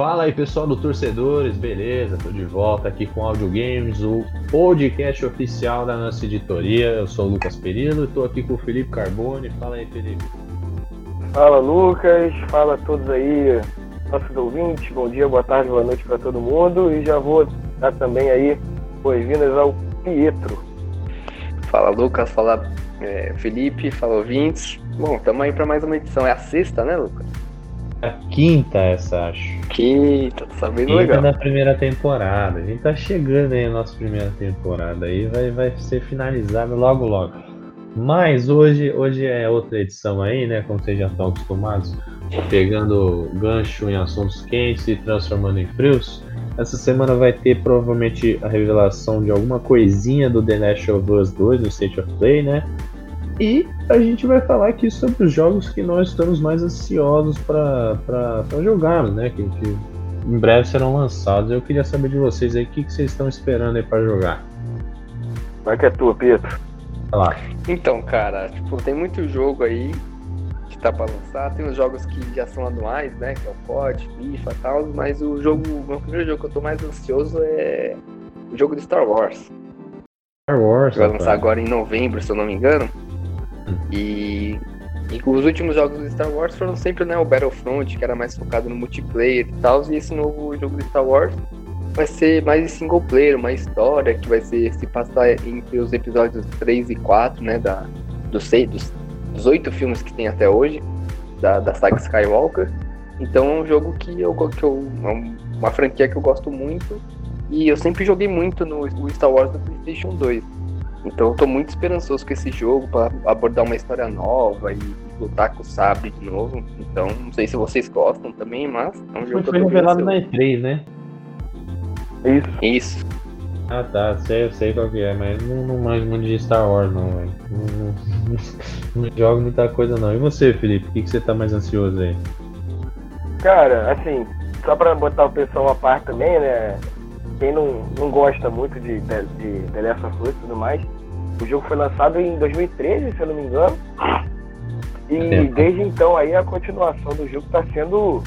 Fala aí pessoal do Torcedores, beleza? Tô de volta aqui com Audio Games, o podcast oficial da nossa editoria. Eu sou o Lucas Perillo e tô aqui com o Felipe Carbone. Fala aí, Felipe. Fala Lucas, fala a todos aí, nossos ouvintes. Bom dia, boa tarde, boa noite para todo mundo. E já vou dar também aí boas-vindas ao Pietro. Fala Lucas, fala é, Felipe, fala ouvintes. Bom, estamos aí para mais uma edição. É a sexta, né, Lucas? A quinta, essa, acho. Quinta, tá sabendo Quinta legal. da primeira temporada. A gente tá chegando aí na nossa primeira temporada aí, vai, vai ser finalizada logo logo. Mas hoje, hoje é outra edição aí, né? Como vocês já estão acostumados, pegando gancho em assuntos quentes e transformando em frios. Essa semana vai ter provavelmente a revelação de alguma coisinha do The Last of Us 2 no State of Play, né? E a gente vai falar aqui sobre os jogos que nós estamos mais ansiosos para jogar, né? Que, que, em breve serão lançados. Eu queria saber de vocês aí o que, que vocês estão esperando aí para jogar. Vai que é tua, Pietro. Vai lá. Então, cara, tipo, tem muito jogo aí que tá pra lançar. Tem os jogos que já são anuais, né? Que é o COD, FIFA e tal. Mas o jogo, o meu primeiro jogo que eu tô mais ansioso é o jogo de Star Wars. Star Wars. Que vai lançar agora em novembro, se eu não me engano. E, e, os últimos jogos do Star Wars foram sempre né, o Battlefront, que era mais focado no multiplayer e tal, e esse novo jogo de Star Wars vai ser mais single player, uma história que vai ser se passar entre os episódios 3 e 4, né, da, dos, seis, dos, dos oito filmes que tem até hoje, da, da saga Skywalker. Então é um jogo que eu, que eu. É uma franquia que eu gosto muito. E eu sempre joguei muito no Star Wars do PlayStation 2. Então eu tô muito esperançoso com esse jogo para abordar uma história nova e, e, lutar com o sabre de novo. Então, não sei se vocês gostam também, mas é um jogo que foi revelado na E3, né? Isso. Isso. Ah tá, sei, eu sei qual que é, mas não, não manjo muito de Star Wars não, velho. Não, não, não, jogo muita coisa não. E você, Felipe, o que, que você tá mais ansioso aí? Cara, assim, só pra botar o pessoal à parte também, né? quem não, não gosta muito de, de, de The Last of Us e tudo mais, o jogo foi lançado em 2013, se eu não me engano. E é desde então aí a continuação do jogo está sendo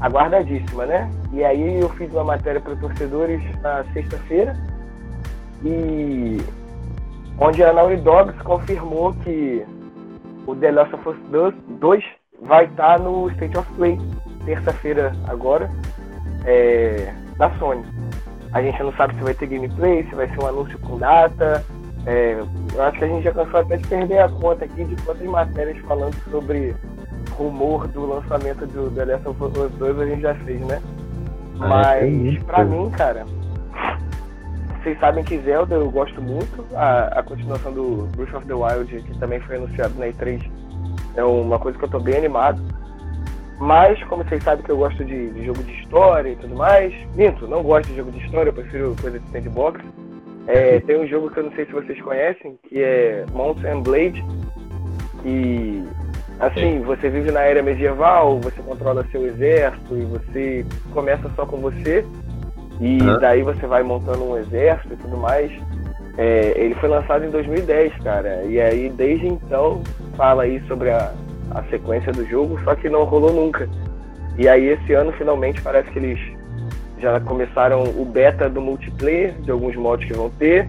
aguardadíssima, né? E aí eu fiz uma matéria para torcedores na sexta-feira e onde a Naughty Dogs confirmou que o The Last of Us 2 vai estar tá no State of Play terça-feira agora é, da Sony. A gente não sabe se vai ter gameplay, se vai ser um anúncio com data. É, eu acho que a gente já cansou até de perder a conta aqui de quantas matérias falando sobre rumor do lançamento do The Last of Us 2 a gente já fez, né? Ah, Mas, pra mim, cara, vocês sabem que Zelda eu gosto muito. A, a continuação do Breath of the Wild, que também foi anunciado na E3, é uma coisa que eu tô bem animado. Mas, como vocês sabem que eu gosto de, de, jogo de história e tudo mais, minto, não gosto de jogo de história, eu prefiro coisa de sandbox. É, tem um jogo que eu não sei se vocês conhecem, que é Mountain Blade, que, assim, você vive na era medieval, você controla seu exército e você começa só com você, e uhum. daí você vai montando um exército e tudo mais. É, ele foi lançado em 2010, cara, e aí desde então fala aí sobre a, a sequência do jogo, só que não rolou nunca. E aí esse ano finalmente parece que eles já começaram o beta do multiplayer, de alguns modos que vão ter.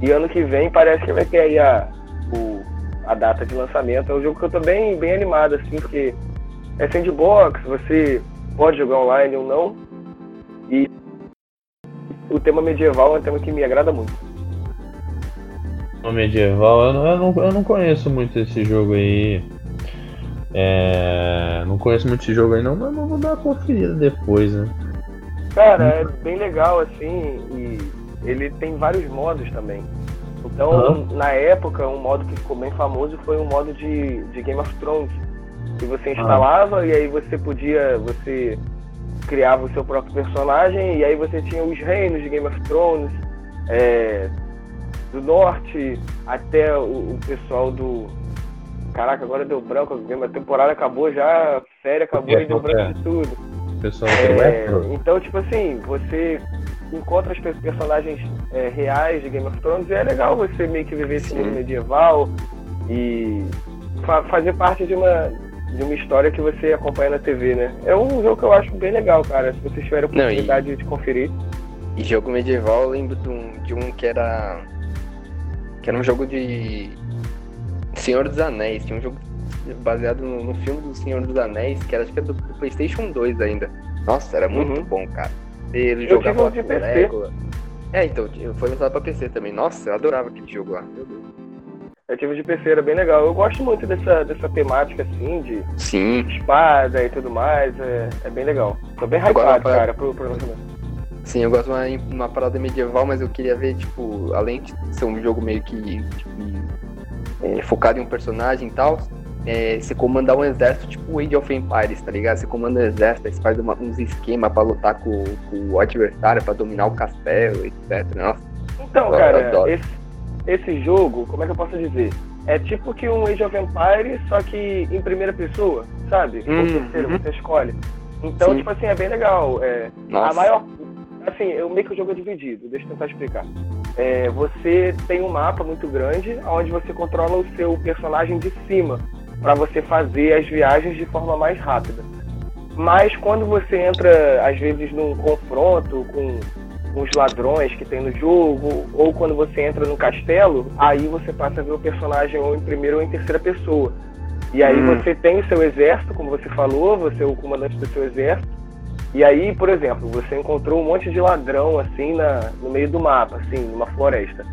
E ano que vem parece que vai ter aí a, o, a data de lançamento. É um jogo que eu tô bem, bem animado, assim, porque é sandbox, você pode jogar online ou não. E o tema medieval é um tema que me agrada muito. O medieval, eu não, eu não, eu não conheço muito esse jogo aí. É, não conheço muito esse jogo aí não, mas vou dar uma conferida depois, né? Cara, é bem legal assim e ele tem vários modos também. Então, uhum. na época, um modo que ficou bem famoso foi um modo de, de Game of Thrones. Que você instalava uhum. e aí você podia, você criava o seu próprio personagem e aí você tinha os reinos de Game of Thrones, é, do norte até o, o pessoal do, caraca, agora deu branco, a temporada acabou já, a série acabou é, e deu branco é. de tudo. Pessoal é, então, tipo assim, você encontra os personagens é, reais de Game of Thrones e é legal você meio que viver esse mundo medieval e fa fazer parte de uma de uma história que você acompanha na TV, né? É um jogo que eu acho bem legal, cara. Se vocês tiverem a Não, e- oportunidade de conferir. E jogo medieval, eu lembro de um, de um que era. Que era um jogo de. Senhor dos Anéis. Tinha um jogo baseado no, no filme do Senhor dos Anéis, que era acho que era do, do PlayStation 2 ainda. Nossa, era muito Uhum. bom, cara. Ele Eu jogava um de PC. É, então, foi lançado pra PC também. Nossa, eu adorava aquele jogo lá. Eu tive de PC, era bem legal. Eu gosto muito dessa, dessa temática, assim, de Sim, espada e tudo mais. É, é bem legal. Tô bem hypado, para- cara, pro, pro lançamento. sim, eu gosto de uma, uma parada medieval, mas eu queria ver, tipo, além de ser um jogo meio que tipo, é, focado em um personagem e tal, é, você comandar um exército tipo Age of Empires, tá ligado? Você comanda um exército, você faz uma- uns esquemas pra lutar com, com o adversário, pra dominar o castelo, etc. Nossa, Então, cara, adoro. esse, esse jogo, como é que eu posso dizer? É tipo que um Age of Empires, só que em primeira pessoa, sabe? Ou Hum, terceira, uhum. você escolhe. Então, Sim. tipo assim, é bem legal. É, nossa. A maior. Assim, eu meio que o jogo é dividido, deixa eu tentar explicar. É, você tem um mapa muito grande, onde você controla o seu personagem de cima, para você fazer as viagens de forma mais rápida. Mas quando você entra, às vezes, num confronto com os ladrões que tem no jogo, ou quando você entra no castelo, aí você passa a ver o personagem ou em primeira ou em terceira pessoa. E aí Hum. você tem o seu exército, como você falou, você é o comandante do seu exército. E aí, por exemplo, você encontrou um monte de ladrão assim na, no meio do mapa, assim, numa floresta.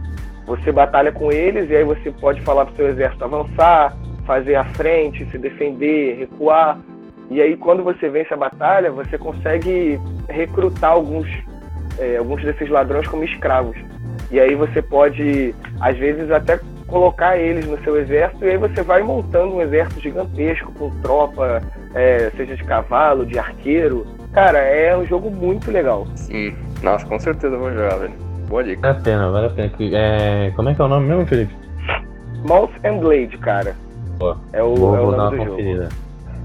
Você batalha com eles e aí você pode falar pro seu exército avançar, fazer a frente, se defender, recuar. E aí, quando você vence a batalha, você consegue recrutar alguns, é, alguns desses ladrões como escravos. E aí você pode, às vezes, até colocar eles no seu exército e aí você vai montando um exército gigantesco com tropa, é, seja de cavalo, de arqueiro. Cara, é um jogo muito legal. Sim, nossa, com certeza eu vou jogar, velho. Boa dica. Vale a pena, vale a pena. É, como é que é o nome mesmo, Felipe? Mount and Blade, cara. É o, vou, é o vou dar uma conferida. jogo.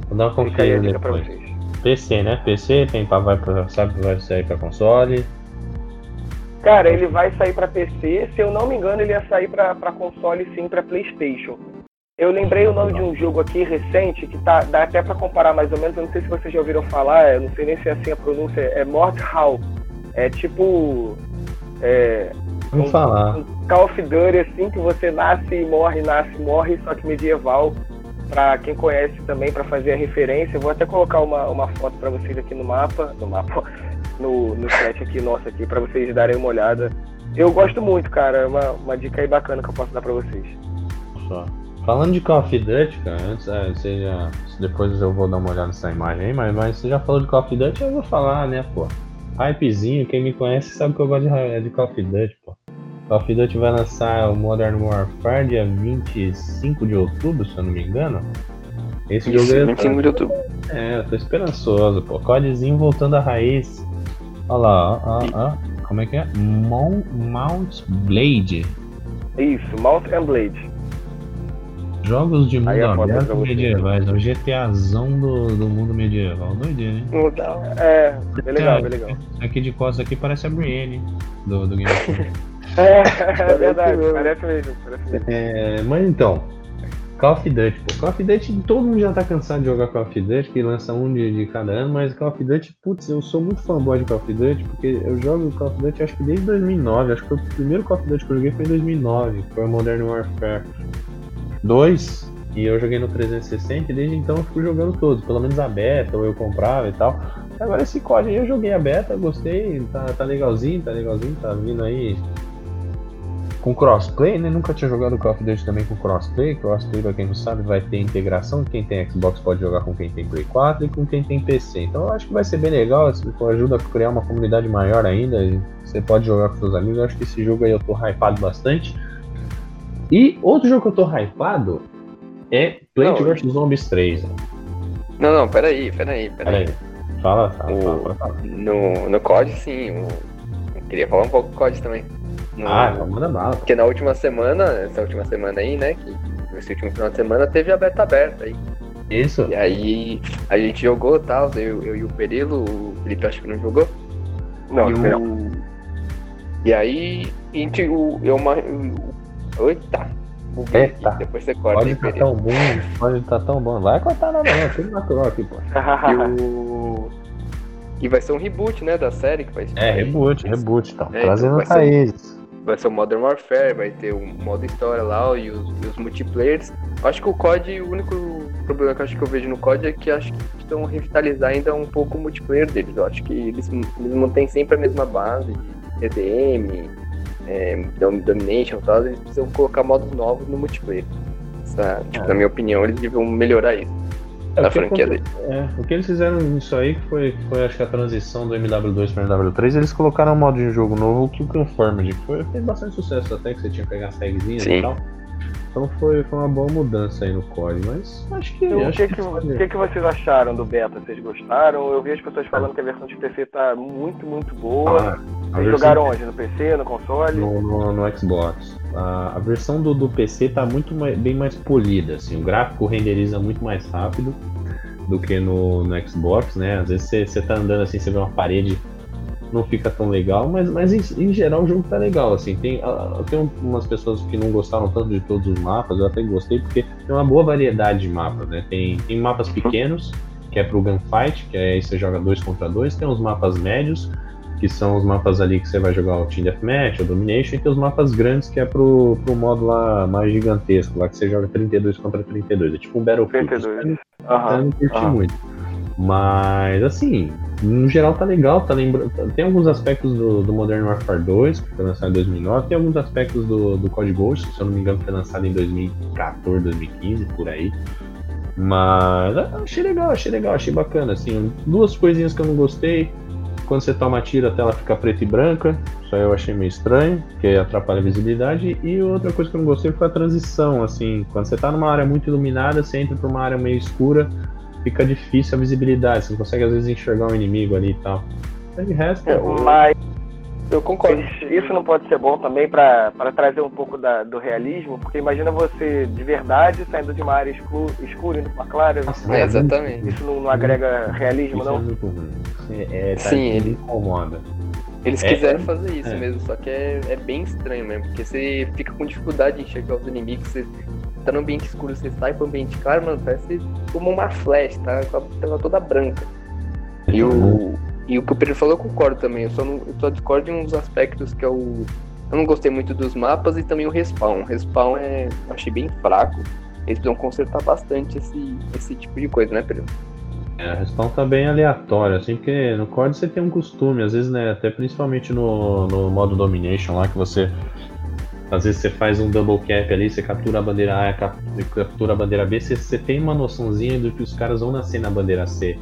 Vou dar uma conferida depois. vocês. PC, né? PC, tem pra, vai pra, sabe vai sair pra console. Cara, ele vai sair pra PC. Se eu não me engano, ele ia sair pra, pra console sim, pra PlayStation. Eu lembrei o nome de um jogo aqui recente que tá, dá até pra comparar mais ou menos. Eu não sei se vocês já ouviram falar, eu não sei nem se é assim a pronúncia. É Mordhau. É tipo. É, Vamos falar. um Call of Duty assim que você nasce e morre, nasce e morre, só que medieval. Pra quem conhece também, pra fazer a referência. Vou até colocar uma, uma foto pra vocês aqui no mapa. No mapa. No, no chat aqui nosso aqui, pra vocês darem uma olhada. Eu gosto muito, cara. É uma, uma dica aí bacana que eu posso dar pra vocês. Só. Falando de Call of Duty, cara, antes, é, já, depois eu vou dar uma olhada nessa imagem aí, mas, mas você já falou de Call of Duty, eu vou falar, né, pô. Hypezinho, quem me conhece sabe que eu gosto de, de Call of Duty, pô. Call of Duty vai lançar o Modern Warfare dia 25 de outubro, se eu não me engano. Esse Isso, jogo eu 25 de outubro. é, eu tô esperançoso, pô. Codezinho voltando à raiz. Olha lá, ó, ó, ó. Como é que é? Mon- Mount Blade. Isso, Mount and Blade. Jogos de mundo Aí é aberto medievais, é o GTAzão do, do mundo medieval. Doideira, hein? Mudar. É, bem legal, bem legal. Aqui de costas aqui parece a Brienne do, do Game of Thrones. É, é verdade, parece mesmo, parece mesmo. é, mas então, Call of Duty, pô. Call of Duty, todo mundo já tá cansado de jogar Call of Duty, que lança um de, de cada ano, mas Call of Duty, putz, eu sou muito fanboy de Call of Duty, porque eu jogo Call of Duty acho que desde 2009, acho que o primeiro Call of Duty que eu joguei foi em 2009, que foi Modern Warfare 2, e eu joguei no 360 e desde então eu fico jogando todos, pelo menos a beta, ou eu comprava e tal. Agora esse COD aí eu joguei a beta, gostei, tá, tá legalzinho, tá legalzinho, tá vindo aí com crossplay, né? Nunca tinha jogado Call of Duty também com crossplay. Crossplay, pra quem não sabe, vai ter integração. Quem tem Xbox pode jogar com quem tem Play 4 e com quem tem PC. Então eu acho que vai ser bem legal. Isso ajuda a criar uma comunidade maior ainda. e Você pode jogar com seus amigos. Eu acho que esse jogo aí eu tô hypado bastante. E outro jogo que eu tô hypado é Plant vs Zombies 3. né? Não, não, peraí, peraí, Pera peraí. aí. Fala, fala, O- fala, fala, fala. No, no COD, sim. o- Eu queria falar um pouco do COD também. No- Ah, então manda bala. Porque na última semana, essa última semana aí, né? Que esse último final de semana teve a beta aberta aí. Isso. E aí a gente jogou e tal, eu, eu e o Perilo, o Felipe acho que não jogou. Não, e, não. o... e aí a gente, o, eu, eita, buguei aqui, depois você corta. Pode estar tá tão bom, pode estar tá tão bom. Vai cortar nada não, tudo natural aqui, pô. e, o... e vai ser um reboot, né, da série que vai É, reboot, reboot, então. É, Trazendo então raízes vai ser o Modern Warfare, vai ter um modo história lá e os, e os multiplayers. Acho que o COD, o único problema que eu acho que eu vejo no COD é que acho que estão revitalizar ainda um pouco o multiplayer deles. Eu acho que eles, eles mantêm sempre a mesma base de EDM, é, Domination e tal, eles precisam colocar modos novos no multiplayer. Essa, tipo, é. Na minha opinião, eles deviam melhorar isso. É, na franquia dele. É, o que eles fizeram nisso aí, que foi, foi acho que a transição do MW2 para MW3, eles colocaram um modo de jogo novo que o Conformed, que foi, fez bastante sucesso até, que você tinha que pegar as tagzinhas Sim. e tal. Então foi, foi uma boa mudança aí no core, mas acho que. o que, que, que, que, vocês acharam do beta? Vocês gostaram? Eu vi as pessoas falando que a versão de PC tá muito, muito boa. Ah, vocês versão... jogaram onde? No PC, no console? No, no, no Xbox. A, a, versão do, do PC tá muito mais, bem mais polida, assim. O gráfico renderiza muito mais rápido do que no, no Xbox, né? Às vezes você, tá andando assim, você vê uma parede não fica tão legal, mas, mas em, em geral o jogo tá legal, assim, tem, tem umas pessoas que não gostaram tanto de todos os mapas, eu até gostei, porque tem uma boa variedade de mapas, né, tem, tem mapas pequenos, que é pro gunfight, que é aí você joga dois contra dois, tem os mapas médios, que são os mapas ali que você vai jogar o Team Deathmatch, o Domination, e tem os mapas grandes, que é pro, pro modo lá mais gigantesco, lá que você joga 32 contra 32, é tipo um Battlefield. 32. Aham. Eu não curti muito. Mas, assim, no geral tá legal, tá lembrando. Tem alguns aspectos do, do Modern Warfare 2, que foi lançado em 2009, tem alguns aspectos do, do Code Ghost, se eu não me engano, foi lançado em 2014, 2015, por aí. Mas achei legal, achei legal, achei bacana. Assim, duas coisinhas que eu não gostei. Quando você toma tiro, a tela fica preta e branca. Isso aí eu achei meio estranho, porque atrapalha a visibilidade. E outra coisa que eu não gostei foi a transição. Assim, quando você tá numa área muito iluminada, você entra pra uma área meio escura fica difícil a visibilidade, você não consegue às vezes enxergar um inimigo ali e tal. Mas de resto. É, mas eu concordo. Isso não pode ser bom também para trazer um pouco da, do realismo, porque imagina você de verdade saindo de uma área escura, escura indo para clara. É, exatamente. Isso não, não agrega realismo, isso não? É muito ruim. É, tá, Sim, ele incomoda. Eles é, quiseram fazer isso é. mesmo, só que é, é bem estranho mesmo, porque você fica com dificuldade de enxergar os inimigos, você tá no ambiente escuro, você sai pro ambiente claro, mano, parece como uma flash, tá? Com a tela toda branca. E o, e o que o Pedro falou eu concordo também, eu só, não, eu só discordo em uns aspectos que é o. Eu não gostei muito dos mapas e também o respawn. O respawn é. Eu achei bem fraco. Eles precisam consertar bastante esse, esse tipo de coisa, né, Pedro? É, a respawn tá bem aleatória, assim, porque no COD você tem um costume, às vezes, né, até principalmente no, no modo Domination lá, que você às vezes você faz um double cap ali, você captura a bandeira A, captura a bandeira B, você, você tem uma noçãozinha do que os caras vão nascer na bandeira C.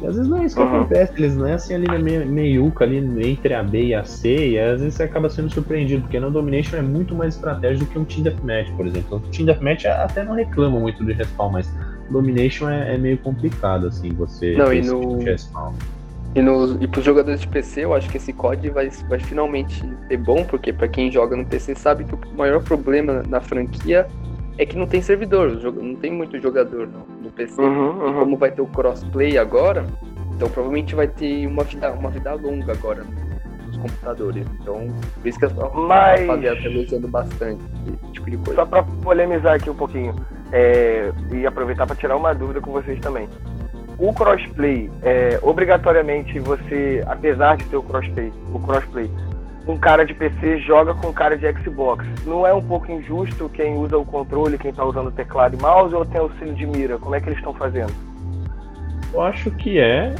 E às vezes não é isso que uhum. acontece, eles nascem ali na meiuca, ali entre a B e a C, e às vezes você acaba sendo surpreendido, porque no Domination é muito mais estratégia do que um Team Deathmatch, por exemplo. O Team Deathmatch até não reclama muito de respawn, mas Domination é, é meio complicado, assim, você não, e no... Tipo respawn. E, nos, e pros jogadores de PC, eu acho que esse COD vai, vai finalmente ser bom, porque para quem joga no PC sabe que o maior problema na franquia é que não tem servidor, não tem muito jogador no, no PC. Uhum, uhum. Como vai ter o crossplay agora, então provavelmente vai ter uma vida, uma vida longa agora nos computadores. Então, por isso que a Mas... rapaziada tá usando bastante esse tipo de coisa. Só para polemizar aqui um pouquinho, é, e aproveitar para tirar uma dúvida com vocês também o crossplay, é, obrigatoriamente você, apesar de ter o crossplay, o crossplay, um cara de PC joga com um cara de Xbox. Não é um pouco injusto quem usa o controle, quem está usando o teclado e mouse ou tem auxílio de mira? Como é que eles estão fazendo? Eu acho que é.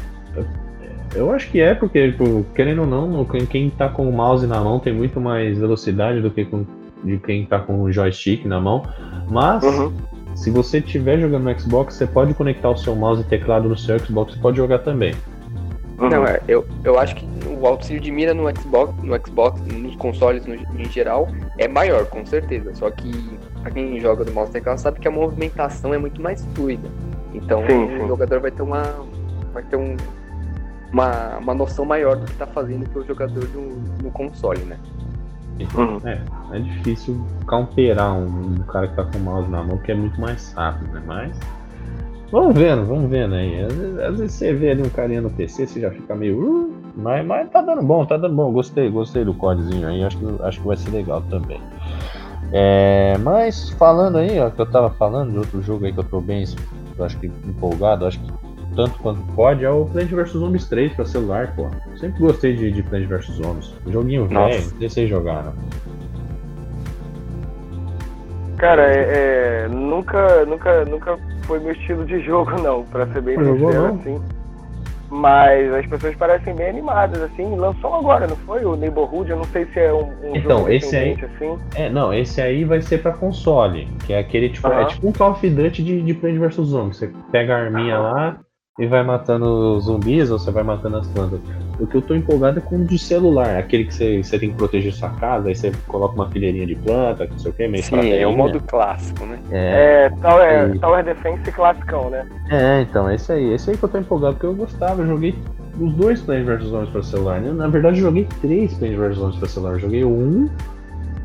Eu acho que é, porque, tipo, querendo ou não, quem está com o mouse na mão tem muito mais velocidade do que com, de quem está com o joystick na mão. Mas uhum. Se você estiver jogando no Xbox, você pode conectar o seu mouse e teclado no seu Xbox e pode jogar também. Uhum. Não, é, eu, eu acho que o auxílio de mira no Xbox, no Xbox, nos consoles no, em geral, é maior, com certeza. Só que pra quem joga do mouse e teclado sabe que a movimentação é muito mais fluida. Então sim, sim. o jogador vai ter uma. Vai ter um, uma, uma noção maior do que está fazendo que o jogador no, no console, né? Uhum. É, é difícil counterar um, um, cara que tá com o mouse na mão, que é muito mais rápido, né? Mas. Vamos vendo, vamos vendo aí. Às vezes, às vezes você vê ali um carinha no PC, você já fica meio. Uh, mas, mas tá dando bom, tá dando bom. Gostei, gostei do codezinho aí. Acho que, acho que vai ser legal também. É, mas falando aí, ó, que eu tava falando de outro jogo aí que eu tô bem, eu acho que empolgado, acho que tanto quanto pode, é o Plant vs Zombies 3 pra celular, pô. Sempre gostei de, de Plant vs Zombies. Joguinho velho, sei jogar, Cara, é, é, nunca, nunca, nunca foi meu estilo de jogo, não, pra ser bem sincero, assim. Mas as pessoas parecem bem animadas, assim. Lançou agora, não foi? O Neighborhood, eu não sei se é um, um então, jogo esse aí, assim. É, não, esse aí vai ser pra console. Que é aquele tipo. É tipo um Call of Duty de, de Plant vs Zombies. Você pega a arminha lá e vai matando zumbis ou você vai matando as plantas. O que eu tô empolgado é com o de celular, aquele que você, você tem que proteger sua casa, aí você coloca uma fileirinha de planta, não sei o que, meio Sim, é o modo clássico, né? É, é Tower, Tower Defense classicão, né? É, então, esse aí, esse aí que eu tô empolgado, porque eu gostava, eu joguei os dois Plants vs Zombies pra celular, né? Na verdade, eu joguei três Plants vs Zombies pra celular. Eu joguei o 1,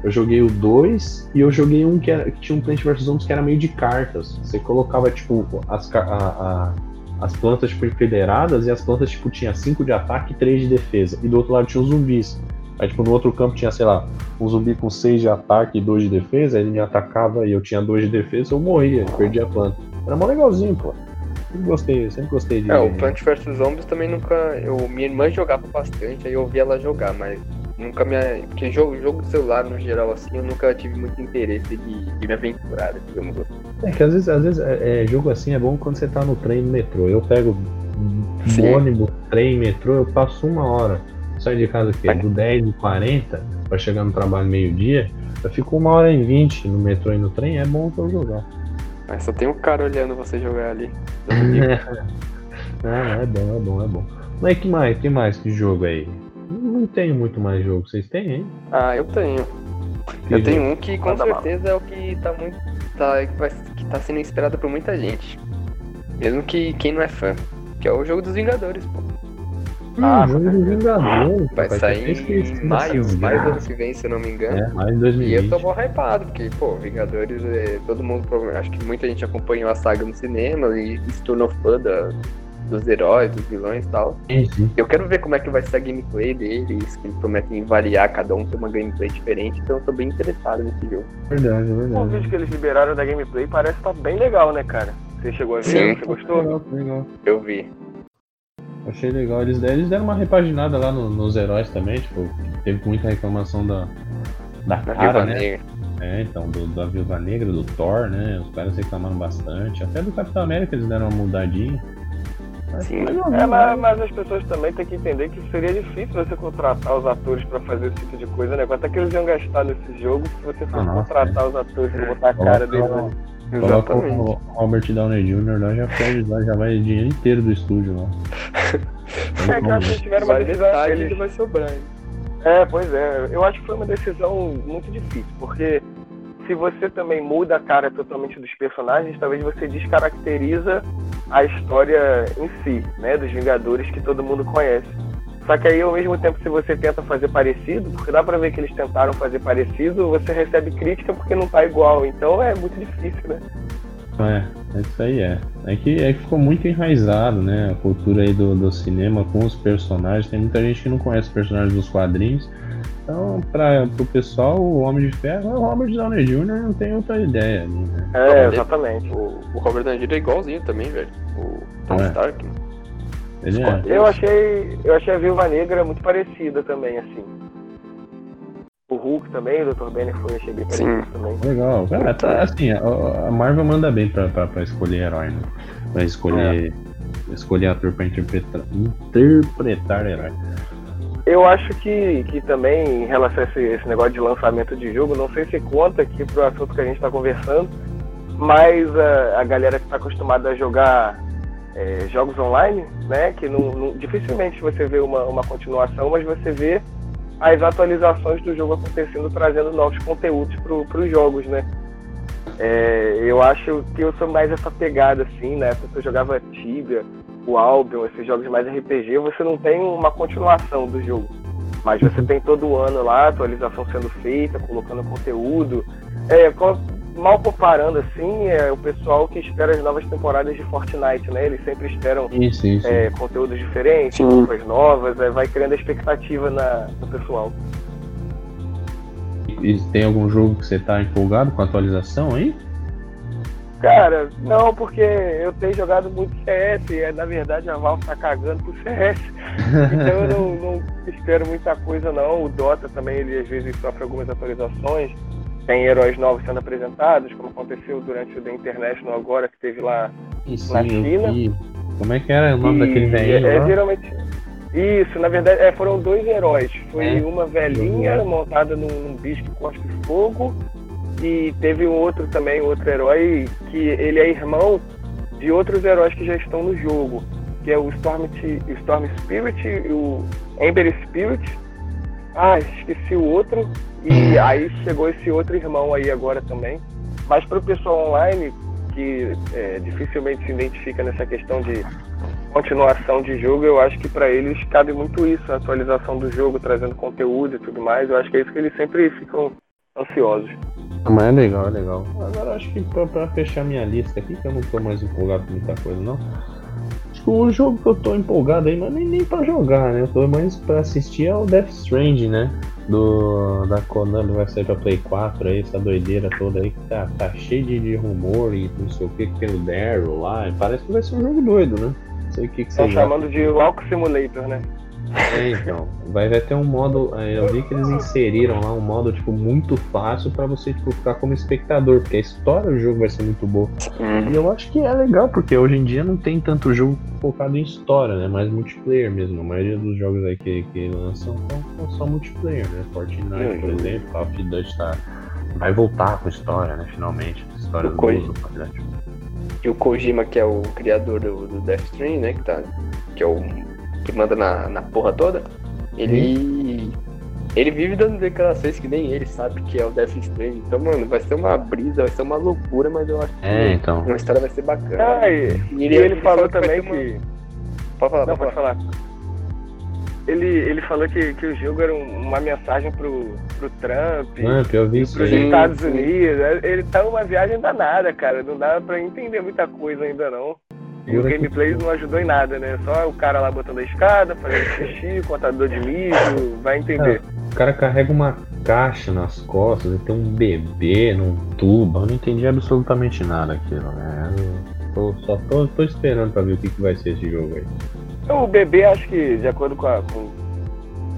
eu joguei o 2 e eu joguei um que, era, que tinha um Plant vs Zombies que era meio de cartas. Você colocava, tipo, as, a, a as plantas tipo, federadas e as plantas tipo tinha 5 de ataque e 3 de defesa. E do outro lado tinha os zumbis. Aí tipo no outro campo tinha, sei lá, um zumbi com 6 de ataque e 2 de defesa, aí ele me atacava e eu tinha 2 de defesa, eu morria, perdia a planta. Era mó legalzinho, pô. Sempre gostei, sempre gostei de. É, o Plant vs Zombies também nunca. Eu, minha irmã jogava bastante, aí eu vi ela jogar, mas nunca me. Porque jogo, jogo de celular no geral, assim, eu nunca tive muito interesse de, de me aventurar, digamos assim. É que às vezes, às vezes é, é, jogo assim é bom quando você tá no trem no metrô. Eu pego Sim. ônibus, trem, metrô, eu passo uma hora. Saio de casa aqui, do 10 e 40 pra chegar no trabalho meio-dia. Eu fico uma hora e 20 no metrô e no trem, é bom pra eu jogar. Mas só tem um cara olhando você jogar ali. é, é bom, é bom, é bom. Mas que mais? Que mais que jogo aí? Não tenho muito mais jogo. Vocês têm, hein? Ah, eu tenho. Que eu jogo? tenho um que com Manda certeza mal. é o que tá muito. Tá, que tá sendo inspirado por muita gente. Mesmo que quem não é fã. Que é o jogo dos Vingadores, pô. Hum, ah, jogo dos Vingadores. Vai sair em maio, maio do ano que vem, se eu não me engano. É, maio de 2020. E eu tô mó hypado, porque, pô, Vingadores, é, todo mundo, acho que muita gente acompanhou a saga no cinema e se tornou fã da, dos heróis, dos vilões e tal. Uhum. Eu quero ver como é que vai ser a gameplay deles, que eles prometem variar, cada um ter uma gameplay diferente, então eu tô bem interessado nesse jogo. Verdade, verdade. O vídeo que eles liberaram da gameplay parece estar tá bem legal, né, cara? Você chegou a ver? Sim. Você gostou? Legal, legal. Eu vi. Achei legal. Eles, eles deram uma repaginada lá no, nos heróis também, tipo, teve muita reclamação da, da, cara, né? Negra. É, então, do, da Viúva Negra, do Thor, né? Os caras reclamaram bastante. Até do Capitão América eles deram uma mudadinha. Sim. É, mas, mas, as pessoas também têm que entender que seria difícil você contratar os atores para fazer esse tipo de coisa, né? Quanto é que eles iam gastar nesse jogo se você fosse ah, contratar os atores pra botar a cara deles ali? Coloca o Robert Downey Jr. lá, já pede lá, já vai o dinheiro inteiro do estúdio lá. é que acho que tiveram uma decisão. Ele vai sobrar. É, pois é. Eu acho que foi uma decisão muito difícil, porque se você também muda a cara totalmente dos personagens, talvez você descaracteriza a história em si, né, dos Vingadores que todo mundo conhece. Só que aí, ao mesmo tempo, se você tenta fazer parecido, porque dá pra ver que eles tentaram fazer parecido, você recebe crítica porque não tá igual. Então é muito difícil, né? É, é isso aí é. É que, é que ficou muito enraizado, né? A cultura aí do, do cinema com os personagens. Tem muita gente que não conhece os personagens dos quadrinhos então, para o pessoal, o Homem de Ferro é o Robert Downey Jr., não tem outra ideia. Né? É, exatamente. O, o Robert Downey Jr. é igualzinho também, velho. O Tom é. Stark. Ele é. Eu achei, eu achei a Viúva Negra muito parecida também, assim. O Hulk também, o Dr. Banner foi, achei bem parecido Sim. também. Legal. Cara, tá, assim, a Marvel manda bem pra, pra, pra escolher herói, né? Pra escolher, é. escolher ator pra interpretar, interpretar herói. Eu acho que, que também, em relação a esse, esse negócio de lançamento de jogo, não sei se conta aqui pro assunto que a gente está conversando, mas a, a galera que está acostumada a jogar é, jogos online, né, que não, não, dificilmente você vê uma, uma continuação, mas você vê as atualizações do jogo acontecendo, trazendo novos conteúdos para os jogos, né? É, eu acho que eu sou mais essa pegada, assim, né? Porque eu jogava Tibia, o Albion, esses jogos mais RPG, você não tem uma continuação do jogo. Mas você tem todo ano lá, atualização sendo feita, colocando conteúdo. É, mal comparando assim, é o pessoal que espera as novas temporadas de Fortnite, né? Eles sempre esperam isso, isso. É, conteúdos diferentes, roupas novas, é, vai criando a expectativa na, no pessoal. e tem algum jogo que você tá empolgado com a atualização aí? Cara, não, porque eu tenho jogado muito CS e na verdade a Valve tá cagando pro CS. Então eu não, não, espero muita coisa não. O Dota também, ele às vezes sofre algumas atualizações. Tem heróis novos sendo apresentados, como aconteceu durante o The International agora, que teve lá na China. Como é que era o nome e daquele velhinho? É, é, geralmente. Isso, na verdade, é, foram dois heróis. Foi é. uma velhinha montada num, num bicho que cospe fogo e teve um outro também, outro herói, que ele é irmão de outros heróis que já estão no jogo, que é o Storm, Storm Spirit e o Ember Spirit. Ah, esqueci o outro. E aí chegou esse outro irmão aí agora também. Mas para o pessoal online, que é, dificilmente se identifica nessa questão de continuação de jogo, eu acho que para eles cabe muito isso, a atualização do jogo, trazendo conteúdo e tudo mais. Eu acho que é isso que eles sempre ficam ansiosos. Mas é legal, é legal. Agora acho que pra, pra, fechar minha lista aqui, que eu não tô mais empolgado com muita coisa não. Acho que o jogo que eu tô empolgado aí, mas nem, nem pra jogar, né? Eu tô mais pra assistir é o Death Stranding, né? Do, da Konami vai sair pra Play 4 aí, essa doideira toda aí que tá, tá cheio de, de rumor e não sei o que, que tem o Daryl lá. Parece que vai ser um jogo doido, né? Não sei o que, que Estão chamando de Walk Simulator, né? É, então. Vai, vai ter um modo. É, eu vi que eles inseriram lá um modo, tipo, muito fácil para você, tipo, ficar como espectador, porque a história do jogo vai ser muito boa. Uhum. E eu acho que é legal, porque hoje em dia não tem tanto jogo focado em história, né? Mais multiplayer mesmo. A maioria dos jogos aí que, que lançam são, só multiplayer, né? Fortnite, por exemplo, Call of Duty tá. Vai voltar com história, né? Finalmente. História do, do Fortnite. E o Kojima, que é o criador do, do Death Stranding, né? Que, tá, que é o que manda na, na porra toda, ele. Ele vive dando declarações que nem ele sabe que é o Death Stranding. Então, mano, vai ser uma brisa, vai ser uma loucura, mas eu acho é, que então. uma história vai ser bacana. Ah, e, e ele, ele, ele, falou, falou também que. que... Pode falar, Não, pode falar. falar. Ele, ele falou que, que o jogo era uma mensagem pro, pro Trump, Trump eu vi pros Estados Unidos. Ele tá numa viagem danada, cara. Não dá pra entender muita coisa ainda não. O gameplay não ajudou em nada, né? Só o cara lá botando a escada, fazendo xixi, contador de mijo, vai entender. É, o cara carrega uma caixa nas costas, ele tem um bebê num tubo, eu não entendi absolutamente nada aquilo, né? Eu só tô, tô, esperando pra ver o que, que vai ser esse jogo aí. Então, o bebê, acho que, de acordo com, a, com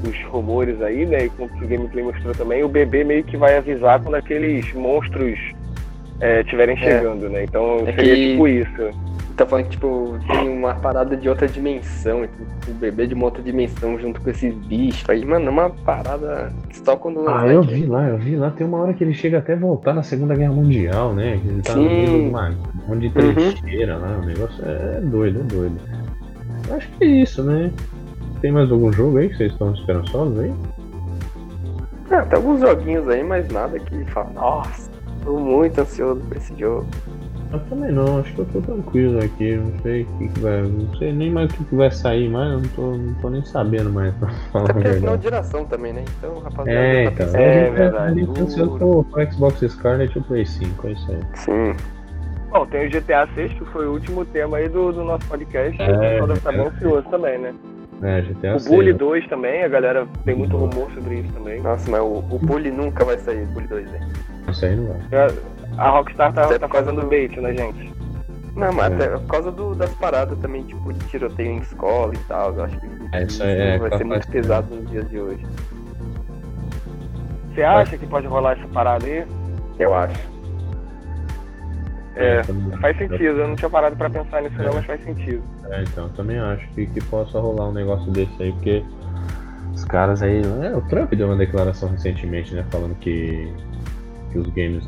os rumores aí, né, e com o que o gameplay mostrou também, o bebê meio que vai avisar quando aqueles monstros estiverem é, chegando, é. né? Então é seria que... tipo isso tá falando que, tipo, tem uma parada de outra dimensão, o bebê de uma outra dimensão junto com esses bichos. Aí, mano, é uma parada só quando. Ah, eu vi lá, eu vi lá. Tem uma hora que ele chega até voltar na Segunda Guerra Mundial, né? Que ele tá Sim. no meio de uma monte de uhum. trincheira uhum. lá. O negócio é, doido, é doido. Acho que é isso, né? Tem mais algum jogo aí que vocês estão esperançosos aí? É, tem alguns joguinhos aí, mas nada que fala, nossa, tô muito ansioso pra esse jogo. Eu também não, acho que eu tô tranquilo aqui, não sei o que, que vai. Não sei nem mais o que, que vai sair mais, eu não tô, não tô nem sabendo mais pra falar Até porque é final de geração também, né? Então, rapaziada. É, tá então. É, verdade. A gente pro, pro Xbox Scarlet e o Play 5, é isso aí. Sim. Bom, tem o GTA 6, que foi o último tema aí do, do nosso podcast. É, o pessoal tá ansioso também, né? É, GTA o 6. Bully 2 também, a galera tem muito rumor sobre isso também. Nossa, mas o, o Bully nunca vai sair, o Bully 2, né? Isso aí não vai. A Rockstar tá, tá fazendo bait na gente. Não, mas é. até por causa do, das paradas também, tipo, de tiroteio em escola e tal. Eu acho que é, isso é, vai ser muito pesado nos dias de hoje. Você acha que pode rolar essa parada aí? Eu acho. É, faz sentido. Eu não tinha parado pra pensar nisso é. não, mas faz sentido. É, então, também acho que, que possa rolar um negócio desse aí, porque os caras aí. É, o Trump deu uma declaração recentemente, né? Falando que, que os games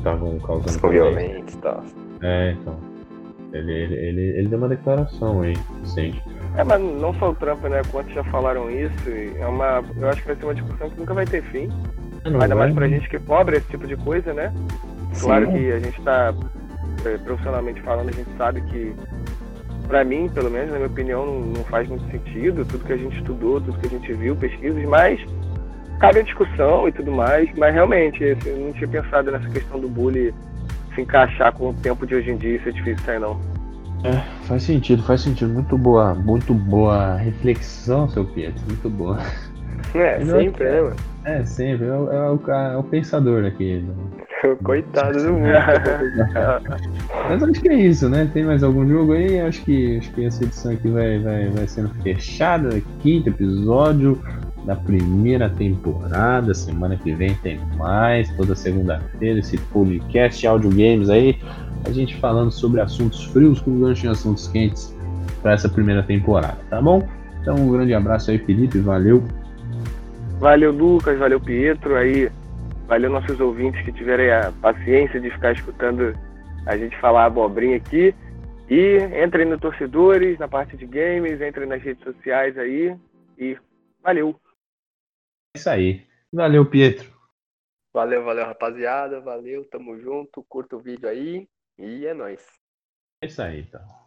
estavam causando. São violentos e tal. É, então. Ele, ele, ele, ele, deu uma declaração aí, recente. É, mas não só o Trump, né? Quantos já falaram isso? É uma, eu acho que vai ser uma discussão que nunca vai ter fim. É, Ainda vai, mais pra gente que cobra esse tipo de coisa, né? Sim. Claro que a gente tá, é, profissionalmente falando, a gente sabe que, pra mim, pelo menos, na minha opinião, não, não faz muito sentido tudo que a gente estudou, tudo que a gente viu, pesquisas, mas cabe a discussão e tudo mais, mas realmente, eu não tinha pensado nessa questão do bullying se encaixar com o tempo de hoje em dia, isso é difícil sair não. É, faz sentido, faz sentido. Muito boa, muito boa reflexão, seu Pietro, muito boa. É, sempre, né, mano? É, sempre. É, o, é o, é o pensador aqui. Coitado do mundo. Mas acho que é isso, né? Tem mais algum jogo aí? Acho que, acho que essa edição aqui vai, vai, vai sendo fechada. Quinto episódio da primeira temporada. Semana que vem tem mais. Toda segunda-feira, esse podcast áudio games aí. A gente falando sobre assuntos frios com gancho em assuntos quentes para essa primeira temporada, tá bom? Então um grande abraço aí, Felipe. Valeu. Valeu, Lucas. Valeu, Pietro. Aí, valeu nossos ouvintes que tiverem a paciência de ficar escutando a gente falar abobrinha aqui. E entrem no Torcedores, na parte de games, entrem nas redes sociais aí. E valeu. É isso aí. Valeu, Pietro. Valeu, valeu, rapaziada. Valeu, tamo junto. Curta o vídeo aí. E é nóis. É isso aí, então.